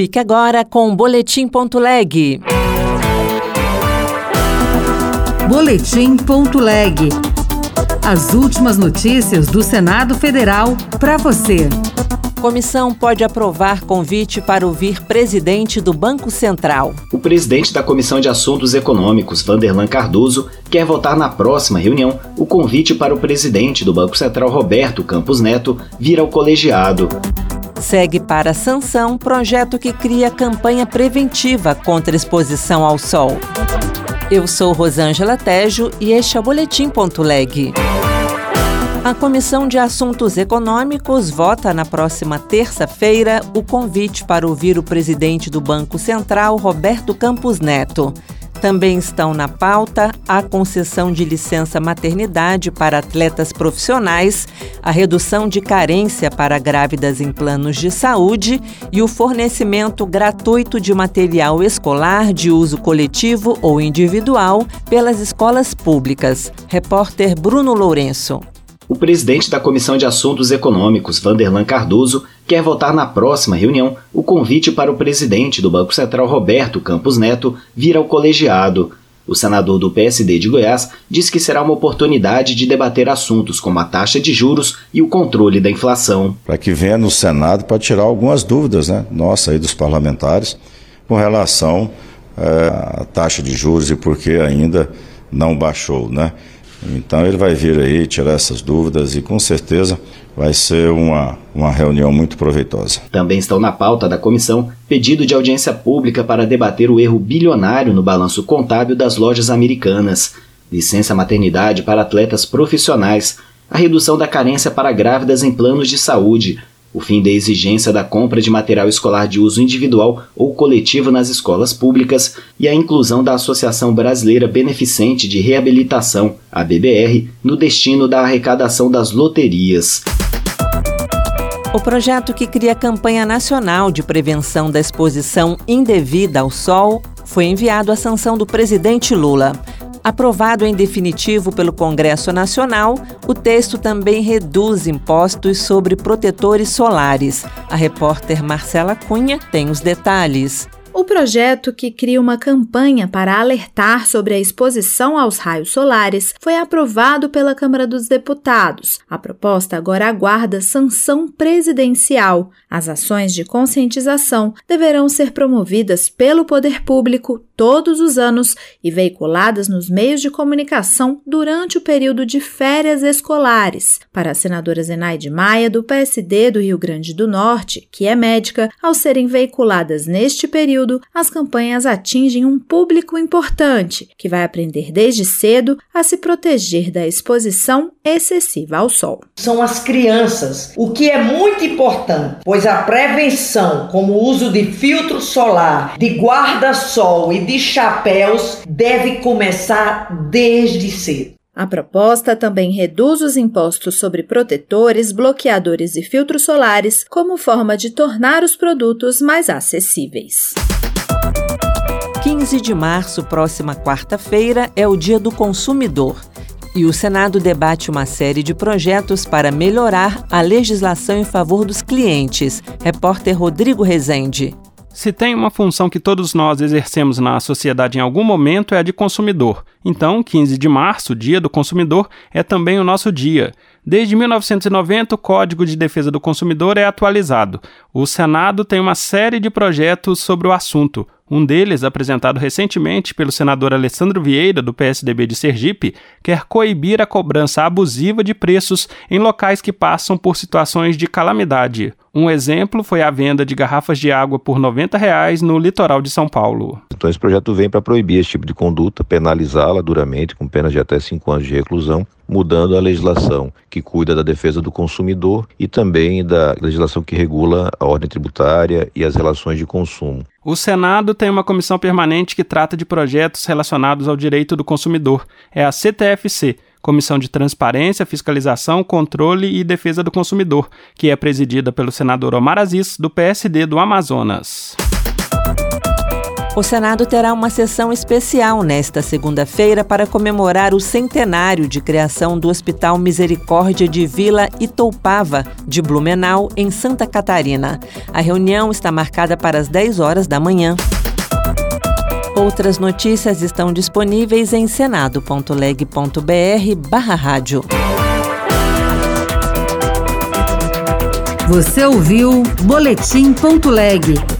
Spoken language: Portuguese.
Fique agora com o Boletim.leg. Boletim.leg. As últimas notícias do Senado Federal para você. Comissão pode aprovar convite para ouvir presidente do Banco Central. O presidente da Comissão de Assuntos Econômicos, Vanderlan Cardoso, quer votar na próxima reunião o convite para o presidente do Banco Central, Roberto Campos Neto, vir ao colegiado. Segue para sanção projeto que cria campanha preventiva contra exposição ao sol. Eu sou Rosângela Tejo e este é o Boletim.leg. A Comissão de Assuntos Econômicos vota na próxima terça-feira o convite para ouvir o presidente do Banco Central, Roberto Campos Neto. Também estão na pauta a concessão de licença maternidade para atletas profissionais, a redução de carência para grávidas em planos de saúde e o fornecimento gratuito de material escolar de uso coletivo ou individual pelas escolas públicas. Repórter Bruno Lourenço. O presidente da Comissão de Assuntos Econômicos, Vanderlan Cardoso, quer votar na próxima reunião o convite para o presidente do Banco Central, Roberto Campos Neto, vir ao colegiado. O senador do PSD de Goiás diz que será uma oportunidade de debater assuntos como a taxa de juros e o controle da inflação. Para que venha no Senado para tirar algumas dúvidas, né, nossa aí dos parlamentares, com relação é, à taxa de juros e por que ainda não baixou, né? Então ele vai vir aí tirar essas dúvidas e com certeza vai ser uma, uma reunião muito proveitosa. Também estão na pauta da comissão pedido de audiência pública para debater o erro bilionário no balanço contábil das lojas americanas, licença maternidade para atletas profissionais, a redução da carência para grávidas em planos de saúde, o fim da exigência da compra de material escolar de uso individual ou coletivo nas escolas públicas e a inclusão da Associação Brasileira Beneficente de Reabilitação, a BBR, no destino da arrecadação das loterias. O projeto que cria a campanha nacional de prevenção da exposição indevida ao sol foi enviado à sanção do presidente Lula. Aprovado em definitivo pelo Congresso Nacional, o texto também reduz impostos sobre protetores solares. A repórter Marcela Cunha tem os detalhes. O projeto, que cria uma campanha para alertar sobre a exposição aos raios solares, foi aprovado pela Câmara dos Deputados. A proposta agora aguarda sanção presidencial. As ações de conscientização deverão ser promovidas pelo poder público todos os anos e veiculadas nos meios de comunicação durante o período de férias escolares. Para a senadora Zenaide Maia, do PSD do Rio Grande do Norte, que é médica, ao serem veiculadas neste período, as campanhas atingem um público importante, que vai aprender desde cedo a se proteger da exposição excessiva ao sol. São as crianças, o que é muito importante, pois a prevenção, como o uso de filtro solar, de guarda-sol e de chapéus deve começar desde cedo. A proposta também reduz os impostos sobre protetores, bloqueadores e filtros solares como forma de tornar os produtos mais acessíveis. 15 de março, próxima quarta-feira, é o Dia do Consumidor. E o Senado debate uma série de projetos para melhorar a legislação em favor dos clientes. Repórter Rodrigo Rezende. Se tem uma função que todos nós exercemos na sociedade em algum momento é a de consumidor. Então, 15 de março, Dia do Consumidor, é também o nosso dia. Desde 1990, o Código de Defesa do Consumidor é atualizado. O Senado tem uma série de projetos sobre o assunto. Um deles, apresentado recentemente pelo senador Alessandro Vieira, do PSDB de Sergipe, quer coibir a cobrança abusiva de preços em locais que passam por situações de calamidade. Um exemplo foi a venda de garrafas de água por 90 reais no litoral de São Paulo. Então, esse projeto vem para proibir esse tipo de conduta, penalizá-la duramente, com penas de até cinco anos de reclusão, mudando a legislação que cuida da defesa do consumidor e também da legislação que regula a ordem tributária e as relações de consumo. O Senado tem uma comissão permanente que trata de projetos relacionados ao direito do consumidor. É a CTFC, Comissão de Transparência, Fiscalização, Controle e Defesa do Consumidor, que é presidida pelo senador Omar Aziz, do PSD do Amazonas. O Senado terá uma sessão especial nesta segunda-feira para comemorar o centenário de criação do Hospital Misericórdia de Vila Itoupava, de Blumenau, em Santa Catarina. A reunião está marcada para as 10 horas da manhã. Outras notícias estão disponíveis em senado.leg.br/barra rádio. Você ouviu Boletim.leg.